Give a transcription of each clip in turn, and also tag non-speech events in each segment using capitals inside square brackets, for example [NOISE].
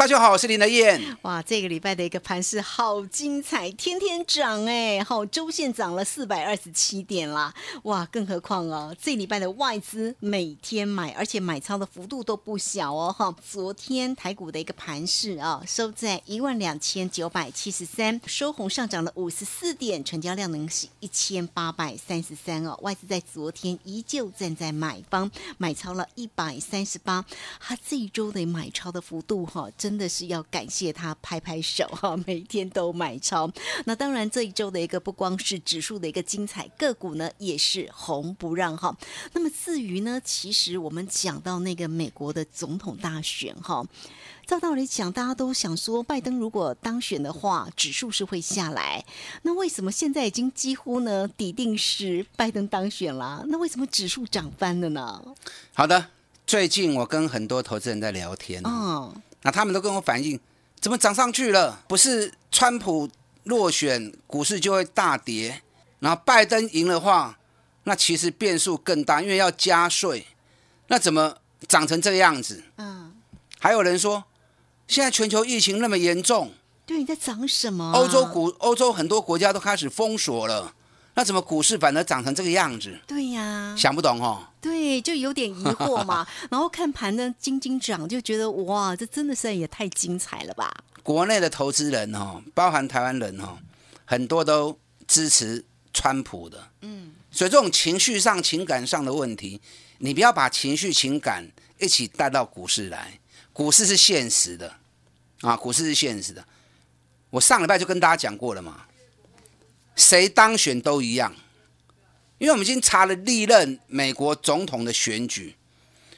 大家好，我是林德燕。哇，这个礼拜的一个盘势好精彩，天天涨哎，好，周线涨了四百二十七点啦，哇，更何况哦，这礼拜的外资每天买，而且买超的幅度都不小哦，哈，昨天台股的一个盘势啊，收在一万两千九百七十三，收红上涨了五十四点，成交量能是一千八百三十三哦，外资在昨天依旧站在买方，买超了一百三十八，它这一周的买超的幅度哈，真的是要感谢他拍拍手哈，每天都买超。那当然这一周的一个不光是指数的一个精彩，个股呢也是红不让哈。那么至于呢，其实我们讲到那个美国的总统大选哈。照道理讲，大家都想说，拜登如果当选的话，指数是会下来。那为什么现在已经几乎呢底定是拜登当选了？那为什么指数涨翻了呢？好的，最近我跟很多投资人在聊天，嗯，那他们都跟我反映，怎么涨上去了？不是川普落选，股市就会大跌，然后拜登赢的话，那其实变数更大，因为要加税，那怎么涨成这个样子？嗯，还有人说，现在全球疫情那么严重，对，你在涨什么啊、欧洲股、欧洲很多国家都开始封锁了，那怎么股市反而涨成这个样子？对呀、想不懂哦。对，就有点疑惑嘛。[LAUGHS] 然后看盘呢，金金涨，就觉得哇，这真的是也太精彩了吧？国内的投资人哦，包含台湾人哦，很多都支持川普的。嗯，所以这种情绪上、情感上的问题，你不要把情绪、情感一起带到股市来。股市是现实的啊，股市是现实的。我上礼拜就跟大家讲过了嘛，谁当选都一样，因为我们已经查了历任美国总统的选举，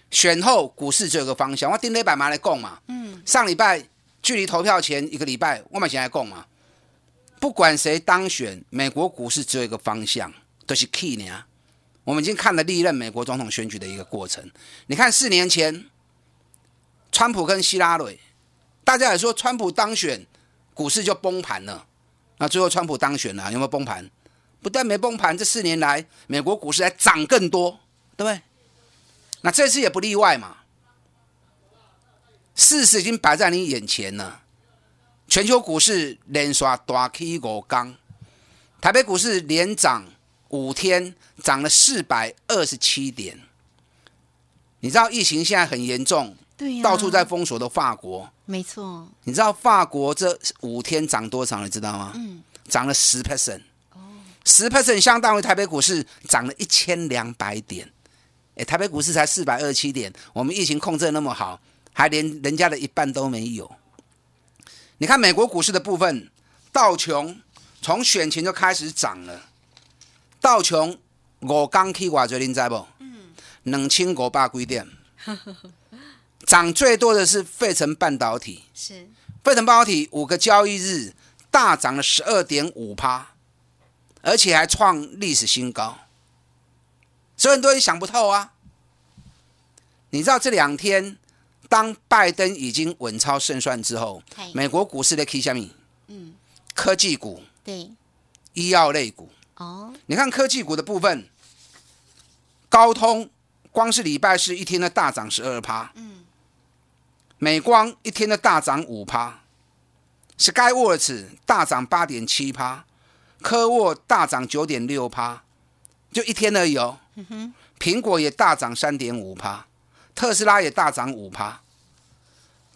选后股市只有一个方向。我盯了一百码来供嘛，嗯，上礼拜距离投票前一个礼拜，我们先来供嘛。不管谁当选，美国股市只有一个方向，都、是 key 呢。我们已经看了历任美国总统选举的一个过程。你看四年前，川普跟希拉蕊，大家也说川普当选，股市就崩盘了。那最后川普当选了，有没有崩盘？不但没崩盘，这四年来美国股市还涨更多，对不对？那这次也不例外嘛。事实已经摆在你眼前了。全球股市连刷大 K 五缸，台北股市连涨五天，涨了四百二十七点。你知道疫情现在很严重，对呀、到处在封锁的法国，没错，你知道法国这五天涨多少？你知道吗？嗯，涨了十 percent，十 percent 相当于台北股市涨了一千两百点。哎，台北股市才四百二十七点，我们疫情控制得那么好，还连人家的一半都没有。你看美国股市的部分，道琼从选前就开始涨了，道琼我刚去偌济，您知不？嗯，两千五百几点，涨最多的是费城半导体。是费城半导体五个交易日大涨了十二点五趴，而且还创历史新高，所以很多人想不透啊。你知道这两天，当拜登已经稳操胜算之后，美国股市的 K 下面，嗯，科技股、对，医药类股，哦，你看科技股的部分，高通光是礼拜四一天的大涨十二趴，嗯，美光一天的大涨五趴，Skyworks 大涨八点七趴，科沃大涨九点六趴，就一天而已哦。苹果也大涨三点五趴，特斯拉也大涨五趴。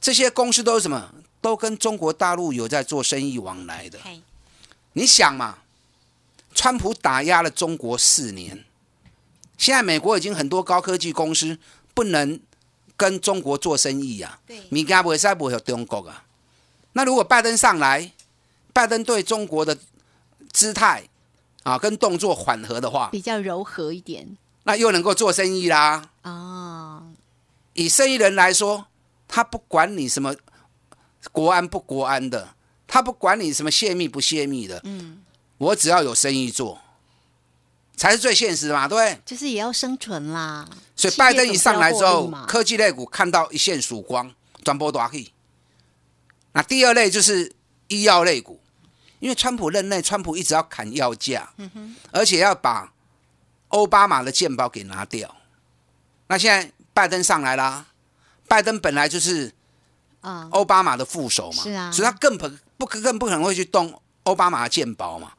这些公司都是什么？都跟中国大陆有在做生意往来的。你想嘛，川普打压了中国四年，现在美国已经很多高科技公司不能跟中国做生意啊，对物件不会使不会中国啊。那如果拜登上来，拜登对中国的姿态啊跟动作缓和的话，比较柔和一点那又能够做生意啦。啊，以生意人来说，他不管你什么国安不国安的，他不管你什么泄密不泄密的，嗯，我只要有生意做，才是最现实的嘛，对不对？就是也要生存啦。所以拜登一上来之后科技类股看到一线曙光，转波大去。那第二类就是医药类股，因为川普任内，川普一直要砍药价，而且要把奥巴马的健保给拿掉。那现在拜登上来啦，拜登本来就是啊，奥巴马的副手嘛，是啊所以他更不不更不可能会去动奥巴马的健保嘛，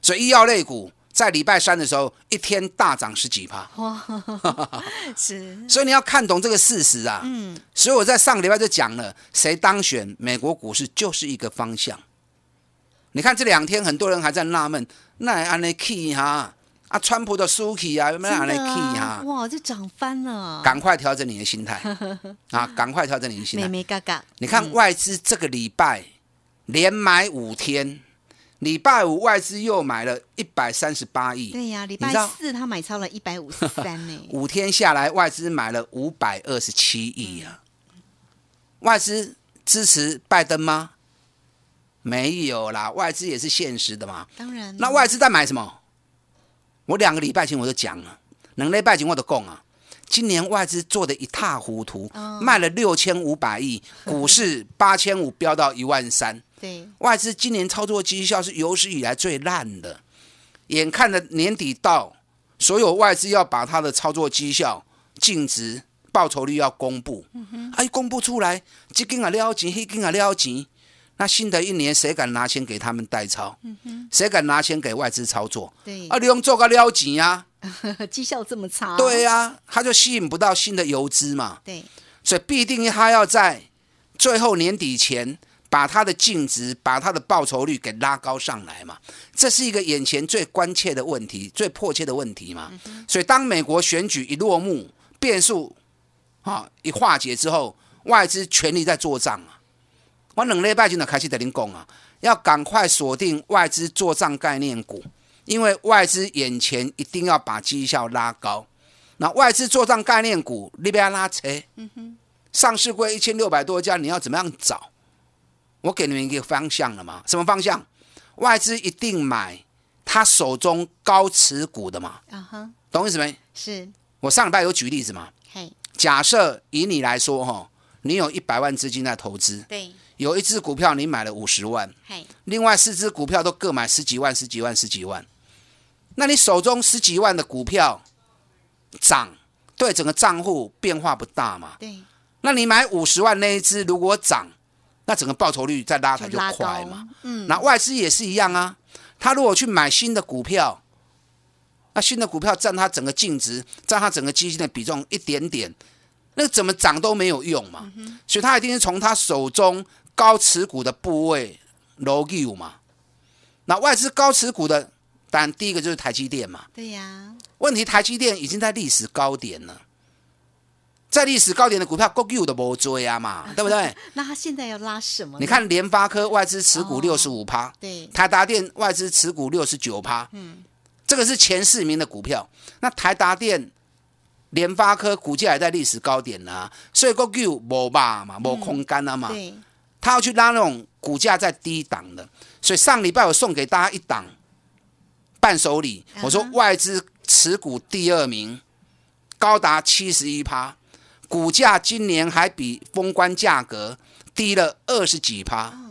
所以医药类股在礼拜三的时候一天大涨十几趴。[LAUGHS] 是，所以你要看懂这个事实啊。嗯，所以我在上个礼拜就讲了，谁当选，美国股市就是一个方向。你看这两天很多人还在纳闷，那安尼 key 哈啊，川普的输 key 啊，有没有安的 key 啊，哈？哇，这涨翻了，赶快调整你的心态 [LAUGHS] 啊！赶快调整你的心美态。美嘎嘎，你看外资这个礼拜连买五天，礼拜五外资又买了一百三十八亿，对呀，礼拜四他买超了一百五十三 [LAUGHS] 呢，五天下来，外资买了五百二十七亿啊！外资支持拜登吗？没有啦，外资也是现实的嘛。当然，那外资在买什么？我两个礼拜前我就讲了，两礼拜前我都讲啊，今年外资做的一塌糊涂，哦。卖了六千五百亿，[LAUGHS] 股市八千五飙到一万三，对，外资今年操作绩效是有史以来最烂的。眼看着年底到，所有外资要把它的操作绩效、净值、报酬率要公布，啊，一公布出来，这根啊撩钱，那根啊撩钱，那新的一年谁敢拿钱给他们代操？谁敢拿钱给外资操作？对啊，，你用做个撩钱呀？[LAUGHS] 绩效这么差，对呀、他就吸引不到新的游资嘛。对，所以必定他要在最后年底前把他的净值、把他的报酬率给拉高上来嘛。这是一个眼前最关切的问题、最迫切的问题嘛。所以当美国选举一落幕，变数啊一化解之后，外资全力在做账啊。我两礼拜前就开始跟您讲啊，要赶快锁定外资做账概念股，因为外资眼前一定要把绩效拉高。那外资做账概念股，你不要拉扯。上市柜一千六百多家，你要怎么样找？我给你们一个方向了嘛？什么方向？外资一定买他手中高持股的嘛？啊哈，懂意思没？是，我上礼拜有举例子嘛？嘿，假设以你来说哈，你有一百万资金在投资，对，有一只股票你买了五十万，另外四只股票都各买十几万、十几万、十几万，那你手中十几万的股票涨，对整个账户变化不大嘛？对，那你买五十万那一只，如果涨，那整个报酬率再拉抬就就快嘛。，嗯，那外资也是一样啊，他如果去买新的股票，那新的股票占他整个净值、占他整个基金的比重一点点，那怎么涨都没有用嘛。所以他一定是从他手中高持股的部位楼 u 嘛。那外资高持股的，当然第一个就是台积电嘛。对呀，问题台积电已经在历史高点了，在历史高点的股票，国 u 都没追啊嘛，[LAUGHS] 对不对？那他现在要拉什么？你看联发科外资持股哦六十五趴，对，台达电外资持股六十九趴，嗯，这个是前四名的股票。那台达电、联发科股价还在历史高点呢、所以国 u 无吧嘛，无空间了嘛，对，他要去拉那种股价在低档的。所以上礼拜我送给大家一档伴手礼，我说外资持股第二名，高达七十一趴，股价今年还比封关价格低了二十几趴。嗯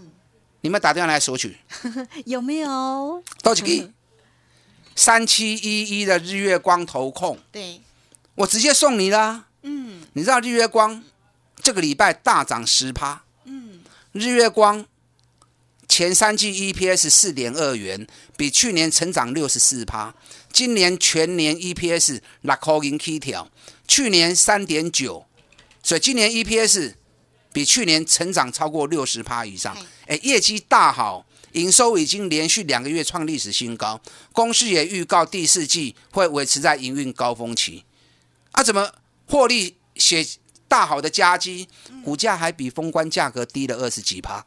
你们打电话来索取，[LAUGHS] 有没有？多几个？[LAUGHS] 三七一一的日月光投控，对，我直接送你啦。嗯你知道日月光这个礼拜大涨十趴，嗯，日月光前三季 EPS 四点二元，比去年成长六十四趴，今年全年 EPS 六块银起跳，去年三点九，所以今年 EPS 比去年成长超过六十趴以上。嗨，哎，业绩大好，营收已经连续两个月创历史新高，公司也预告第四季会维持在营运高峰期。啊，怎么获利写大好的佳绩，股价还比封关价格低了二十几趴，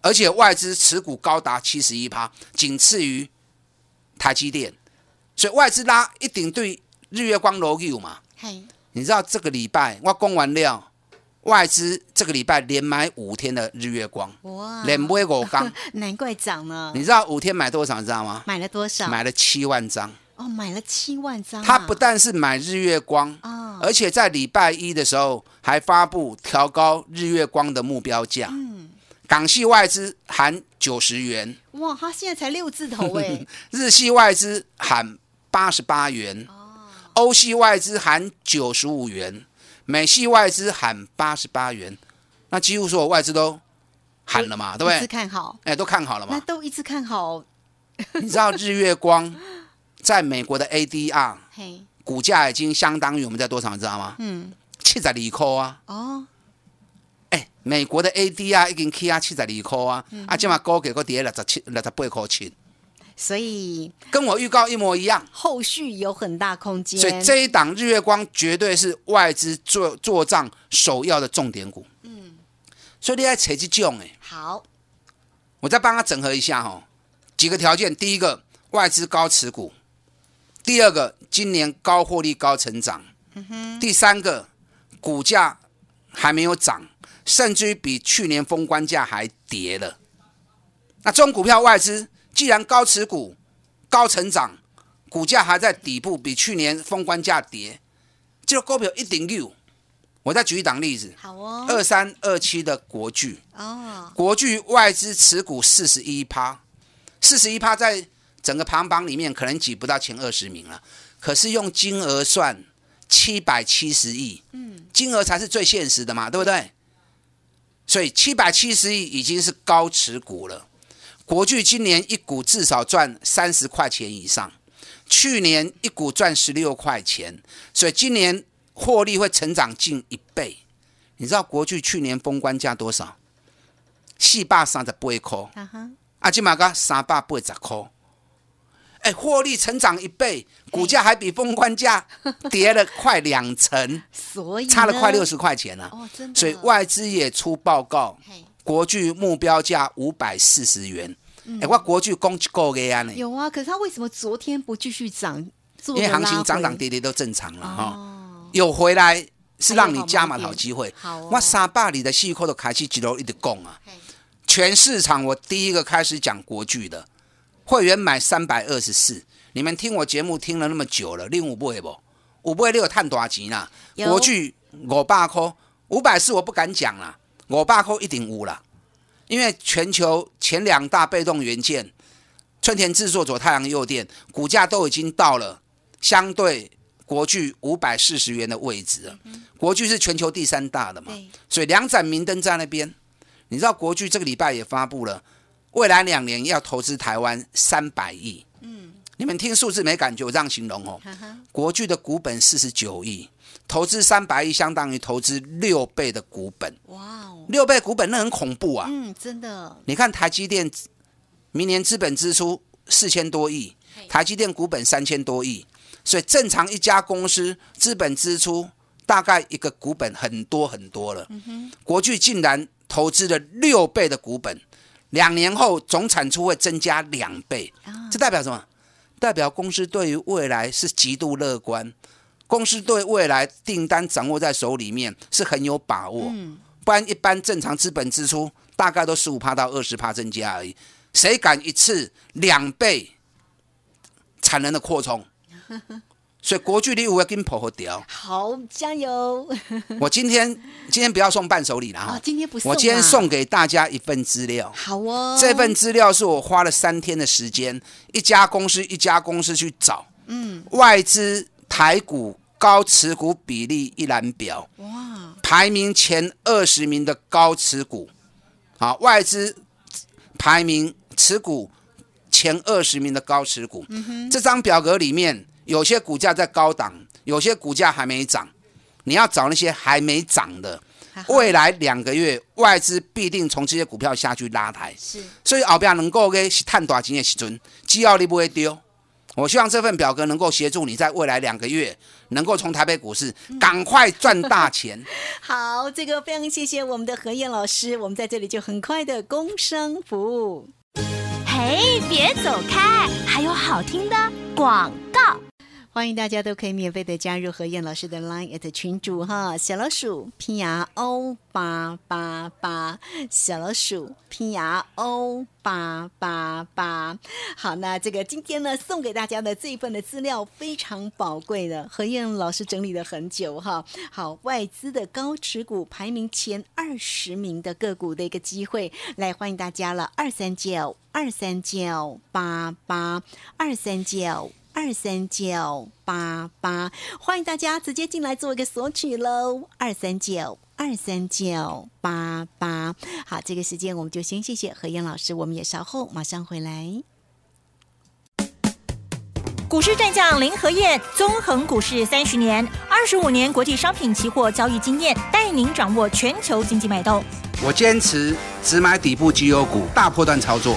而且外资持股高达七十一趴，仅次于台积电，所以外资拉一定对日月光 logo 嘛。嘿，你知道这个礼拜我供完料，外资这个礼拜连买五天的日月光，哇，连买五缸。[LAUGHS] 难怪涨呢你。知道五天买多少？你知道吗？买了多少？买了七万张。哦，买了七万张啊。他不但是买日月光，啊，而且在礼拜一的时候还发布调高日月光的目标价。嗯，港系外资含九十元，哇，他现在才六字头哎。[LAUGHS] 日系外资含八十八元，哦，欧系外资含九十五元，美系外资含八十八元。那几乎所有外资都喊了嘛，对不对？看好，哎，都看好了嘛。那都一直看好。你知道日月光在美国的 ADR 嘿，股价已经相当于我们在多少，你知道吗？嗯，七十二块啊！哦，哎，美国的 ADR 已经起啊七十二块啊，嗯。啊，今嘛高给个跌六十七、六十八块七，所以跟我预告一模一样。后续有很大空间。所以这一档日月光绝对是外资做做账首要的重点股。嗯，所以你要扯这种哎，好，我再帮他整合一下哈、几个条件：第一个，外资高持股；第二个，今年高获利、高成长；第三个，股价还没有涨，甚至于比去年封关价还跌了。那这种股票外资既然高持股、高成长，股价还在底部，比去年封关价跌，这个股票一定有。我再举一档例子，好哦。二三二七的国巨，哦，国巨外资持股四十一趴，四十一趴在整个排行榜里面可能挤不到前二十名了，可是用金额算七百七十亿，嗯，金额才是最现实的嘛，对不对？所以七百七十亿已经是高持股了。国巨今年一股至少赚三十块钱以上，去年一股赚十六块钱，所以今年获利会成长近一倍。你知道国巨去年封关价多少？四百三十八块，哈哈，啊，今嘛个三百八十块。哎，获利成长一倍，股价还比封关价 [LAUGHS] 跌了快两成，[LAUGHS] 所以差了快六十块钱了、哦，真的。所以外资也出报告，嘿国巨目标价五百四十元。哎、我国巨攻击够个呀呢，有啊，可是他为什么昨天不继续涨？因为行情涨涨跌跌都正常了哈、哦，有回来是让你加码好机会。好哦我三百里的细扣都开启几楼一直供啊嘿，全市场我第一个开始讲国巨的，会员买三百二十四。你们听我节目听了那么久了，另五不会不？五不会六探多少钱啦？有国巨五百块，五百四我不敢讲啦，五百块一定五啦。因为全球前两大被动元件，春田制作、左太阳诱电，股价都已经到了相对国巨五百四十元的位置了。国巨是全球第三大的嘛，所以两盏明灯在那边。你知道国巨这个礼拜也发布了，未来两年要投资台湾三百亿。嗯，你们听数字没感觉，我这样形容哦。哈哈，国巨的股本四十九亿，投资三百亿，相当于投资六倍的股本。哇哦，六倍股本那很恐怖啊！嗯，真的，你看台积电明年资本支出四千多亿，台积电股本三千多亿，所以正常一家公司资本支出大概一个股本很多很多了。国巨竟然投资了六倍的股本，两年后总产出会增加两倍，啊这代表什么？代表公司对于未来是极度乐观，公司对未来订单掌握在手里面是很有把握。嗯，不然一般正常资本支出大概都十五趴到二十趴增加而已，谁敢一次两倍产能的扩充？[LAUGHS] 所以国巨你有要跟跑和掉。好，加油！[LAUGHS] 我今天今天不要送伴手礼了啊哈，，今天不送，我今天送，给大家一份资料。好哦，这份资料是我花了三天的时间，一家公司一家公司去找嗯，外资台股高持股比例一览表，哇，排名前二十名的高持股，啊，外资排名持股前二十名的高持股。这张表格里面有些股价在高档，有些股价还没涨。你要找那些还没涨的，未来两个月外资必定从这些股票下去拉抬，是所以后边能够给探大钱的时阵，只要你不会丢。我希望这份表格能够协助你在未来两个月能够从台北股市赶快赚大钱。[LAUGHS] 好，这个非常谢谢我们的何燕老师，我们在这里就很快的工商服务。嘿，别走开，还有好听的广告。欢迎大家都可以免费的加入何燕老师的 Line at 群主哈，小老鼠 P R O 八八八，小老鼠 P R O 八八八。好，那这个今天呢送给大家的这一份的资料非常宝贵的，何燕老师整理了很久哈。好，外资的高持股排名前二十名的个股的一个机会，来欢迎大家了，二三九二三九八八二三九。二三九八八，欢迎大家直接进来做一个索取喽！二三九二三九八八，好，这个时间我们就先谢谢何燕老师，我们也稍后马上回来。股市战将林和燕，纵横股市三十年，二十五年国际商品期货交易经验，带您掌握全球经济脉动。我坚持只买底部绩优股，大波段操作。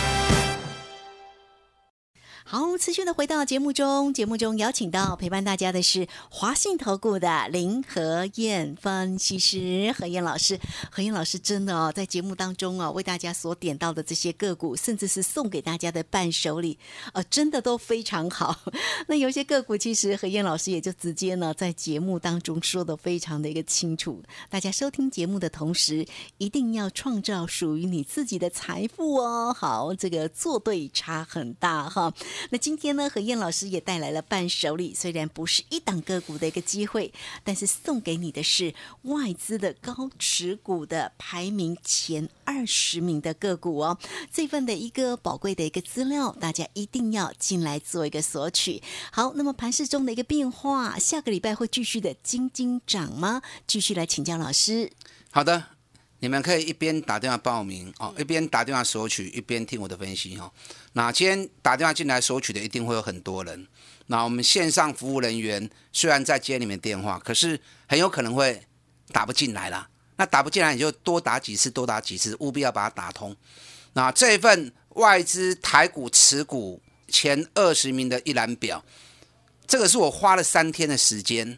好，持续的回到节目中，节目中邀请到陪伴大家的是华信投顾的林和燕分析师何燕老师。何燕老师真的哦，在节目当中哦，为大家所点到的这些个股，甚至是送给大家的伴手礼，呃，真的都非常好。那有些个股，其实何燕老师也就直接呢，在节目当中说的非常的一个清楚。大家收听节目的同时，一定要创造属于你自己的财富哦。好，这个做对差很大哈。那今天呢，何燕老师也带来了伴手礼，虽然不是一档个股的一个机会，但是送给你的是外资的高持股的排名前二十名的个股哦。这份的一个宝贵的一个资料，大家一定要进来做一个索取。好，那么盘市中的一个变化，下个礼拜会继续的金金涨吗？继续来请教老师。好的，你们可以一边打电话报名哦，一边打电话索取，一边听我的分析哈。那今天打电话进来索取的一定会有很多人。那我们线上服务人员虽然在接你们电话，可是很有可能会打不进来啦。那打不进来，你就多打几次，多打几次，务必要把它打通。那这份外资台股持股前二十名的一览表，这个是我花了三天的时间，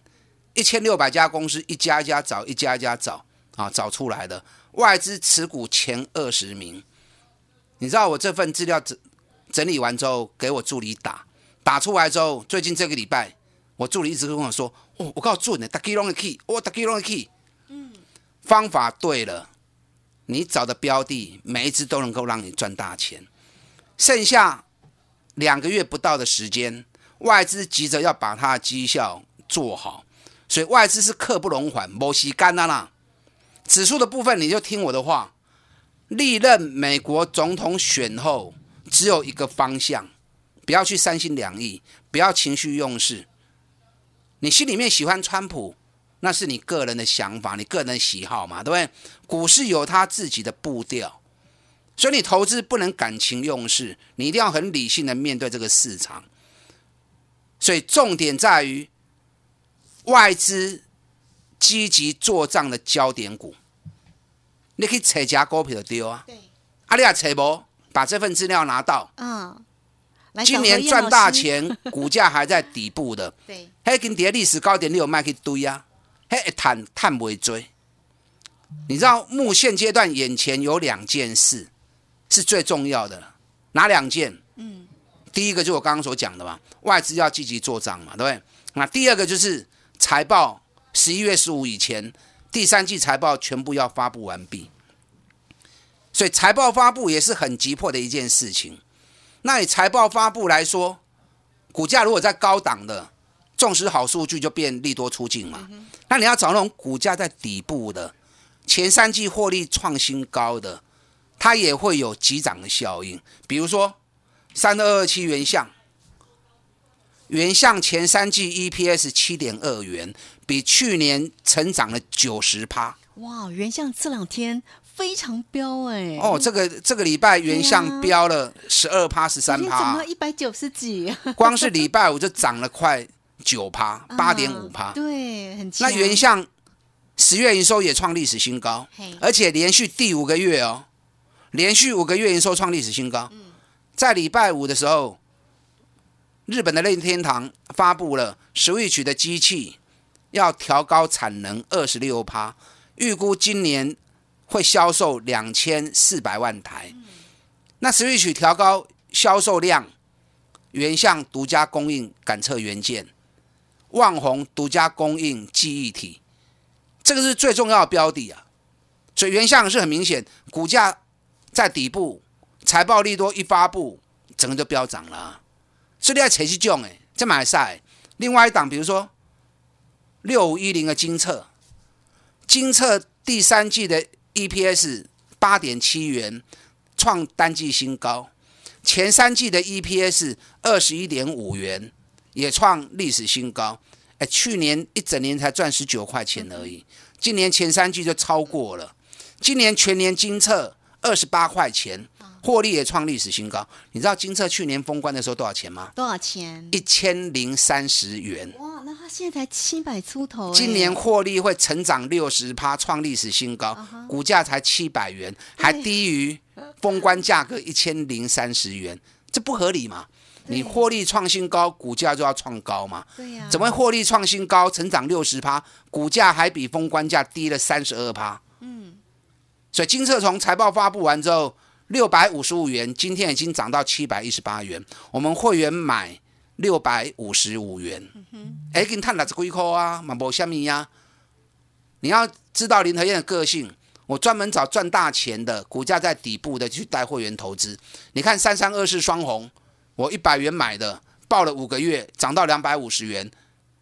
一千六百家公司一家一家找，一家一家找啊，找出来的外资持股前二十名。你知道我这份资料整整理完之后，给我助理打，打出来之后，最近这个礼拜，我助理一直跟我说：“哦，我告诉你，打 key long 的 key，我打 key long 的 key。”嗯，方法对了，你找的标的每一只都能够让你赚大钱。剩下两个月不到的时间，外资急着要把它的绩效做好，所以外资是刻不容缓，摩西干啦啦。指数的部分，你就听我的话，历任美国总统选后只有一个方向，不要去三心两意，不要情绪用事。你心里面喜欢川普，那是你个人的想法，你个人的喜好嘛，对不对？股市有它自己的步调，所以你投资不能感情用事，你一定要很理性的面对这个市场。所以重点在于外资积极做账的焦点股，你可以扯家股票就对啊。对，阿利亚扯不把这份资料拿到，嗯，今年赚大。钱，股价还在底部的，[LAUGHS] 对，迄跟跌历史高点你有卖去堆啊，迄一探探不会追。你知道目现阶段眼前有两件事是最重要的，哪两件？嗯，第一个就我刚刚所讲的嘛，外资要积极做账嘛，对不对？那第二个就是财报，十一月十五以前，第三季财报全部要发布完毕，所以财报发布也是很急迫的一件事情。那以财报发布来说，股价如果在高档的，纵使好数据就变利多出尽嘛。那你要找那种股价在底部的，前三季获利创新高的，它也会有急涨的效应。比如说三二二七元相，原相前三季 EPS 七点二元，比去年成长了九十趴。哇，原相这两天非常飙哎、哦，这个这个礼拜原相飙了十二趴、十三昨天涨趴到，一百九十几，光是礼拜五就涨了快九趴，[LAUGHS] 八点五啊趴。对，很强那原相十月营收也创历史新高，而且连续第五个月哦，连续五个月营收创历史新高。在礼拜五的时候，日本的任天堂发布了 Switch 的机器要调高产能二十六趴，预估今年会销售两千四百万台。那 Switch 调高销售量，原相独家供应感测元件，旺宏独家供应记忆体，这个是最重要的标的啊。所以原相是很明显，股价在底部，财报利多一发布，整个就飙涨了、所以你要扯去种哎，这买赛。另外一档，比如说六五一零的金策，金策第三季的 EPS 八点七元，创单季新高。前三季的 EPS 二十一点五元，也创历史新高。哎，去年一整年才赚十九块钱而已，今年前三季就超过了。今年全年金策二十八块钱，获利也创历史新高。你知道金策去年封关的时候多少钱吗？多少钱？一千零三十元。哇，那他现在才七百出头哎，今年获利会成长六十趴，创历史新高，股价才七百元，还低于封关价格一千零三十元，这不合理嘛？你获利创新高，股价就要创高嘛？对呀，怎么会获利创新高，成长六十趴，股价还比封关价低了三十二趴？嗯，所以金策从财报发布完之后，六百五十五元，今天已经涨到七百一十八元，我们会员买六百五十五元，哎，给你探六十几块啊，嘛无虾米呀。你要知道林和燕的个性，我专门找赚大钱的，股价在底部的去带会员投资。你看三三二四双红，我一百元买的，报了五个月，涨到两百五十元，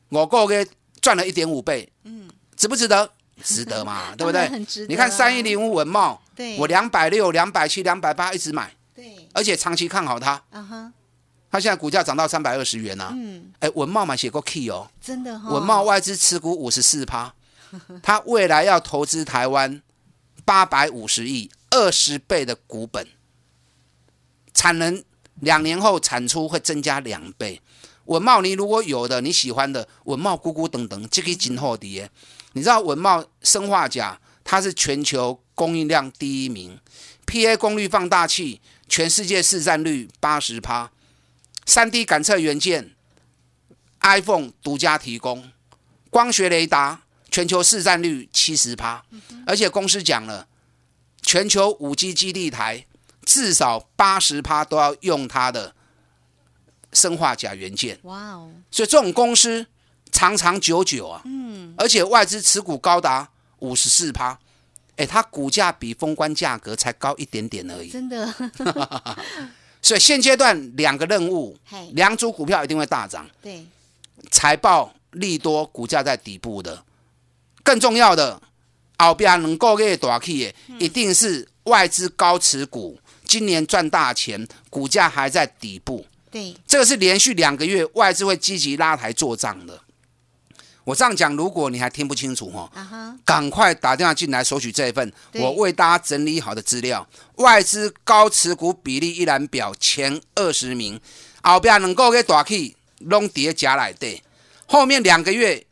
我个月赚了一点五倍，嗯，值不值得？值得嘛，[LAUGHS] 对不对？你看三一零五文茂，对，我两百六、两百七、两百八一直买，对，而且长期看好它，啊哈，它现在股价涨到三百二十元啊，嗯，哎，文茂嘛写过 key 哦，真的哈，文茂外资持股五十四趴，[LAUGHS] 它未来要投资台湾八百五十亿，二十倍的股本，产能两年后产出会增加两倍。文茂你如果有的你喜欢的文茂咕咕等等，这个今后的耶，你知道文茂生化钾它是全球供应量第一名，PA 功率放大器全世界市占率八十趴，三 D 感测元件 iPhone 独家提供。光学雷达全球市占率七十趴，而且公司讲了，全球五 G 基地台至少八十趴都要用它的生化钾元件，哇哦，所以这种公司长长久久啊，嗯，而且外资持股高达五十四趴，哎，它股价比封关价格才高一点点而已，真的，[LAUGHS] 所以现阶段两个任务，嘿，两组股票一定会大涨。对，财报利多，股价在底部的。更重要的，后边能够给大起的，一定是外资高持股，今年赚大钱，股价还在底部。对，这个是连续两个月外资会积极拉抬做账的。我这样讲，如果你还听不清楚哈，赶快打电话进来索取这一份我为大家整理好的资料。外资高持股比例一览表前二十名，后边能够给大 K 拢叠加来对，后面两个月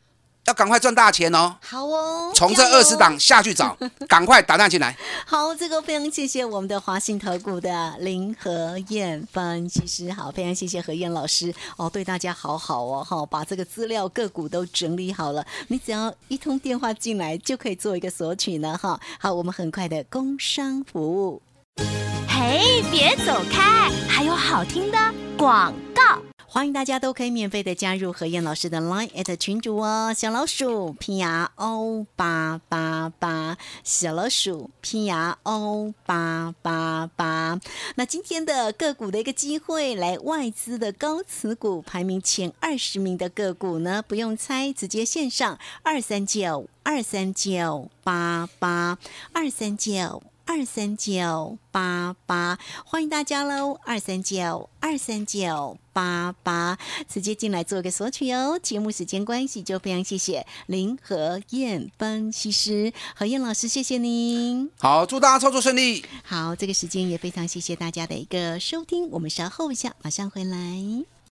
要赶快赚大钱哦。好哦，从这二十档下去找，[LAUGHS] 赶快打电话进来。好，这个非常谢谢我们的华信投顾的林和燕分析师，好，非常谢谢何燕老师哦，对大家好好哦，哈，把这个资料个股都整理好了，你只要一通电话进来就可以做一个索取呢，哈，好，我们很快的工商服务。嘿，别走开，还有好听的广告。欢迎大家都可以免费的加入何燕老师的 Line at 群组哦，小老鼠 P R O 八八八，小老鼠 P R O 八八八。那今天的个股的一个机会，来外资的高持股排名前二十名的个股呢，不用猜，直接线上二三九二三九八八二三九。二三九八八，欢迎大家喽！二三九二三九八八，直接进来做个索取哦。节目时间关系，就非常谢谢林和燕分析师何燕老师，谢谢您。好，祝大家操作顺利。好，这个时间也非常谢谢大家的一个收听，我们稍后一下马上回来。